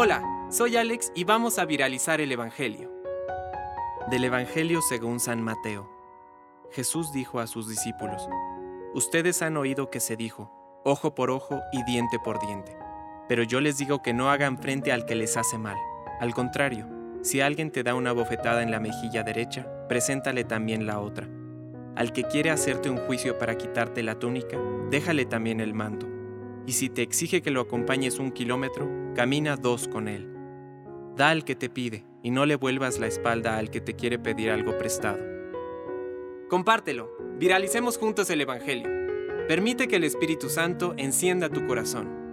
Hola, soy Alex y vamos a viralizar el Evangelio. Del Evangelio según San Mateo. Jesús dijo a sus discípulos, Ustedes han oído que se dijo, ojo por ojo y diente por diente. Pero yo les digo que no hagan frente al que les hace mal. Al contrario, si alguien te da una bofetada en la mejilla derecha, preséntale también la otra. Al que quiere hacerte un juicio para quitarte la túnica, déjale también el manto. Y si te exige que lo acompañes un kilómetro, camina dos con él. Da al que te pide y no le vuelvas la espalda al que te quiere pedir algo prestado. Compártelo, viralicemos juntos el Evangelio. Permite que el Espíritu Santo encienda tu corazón.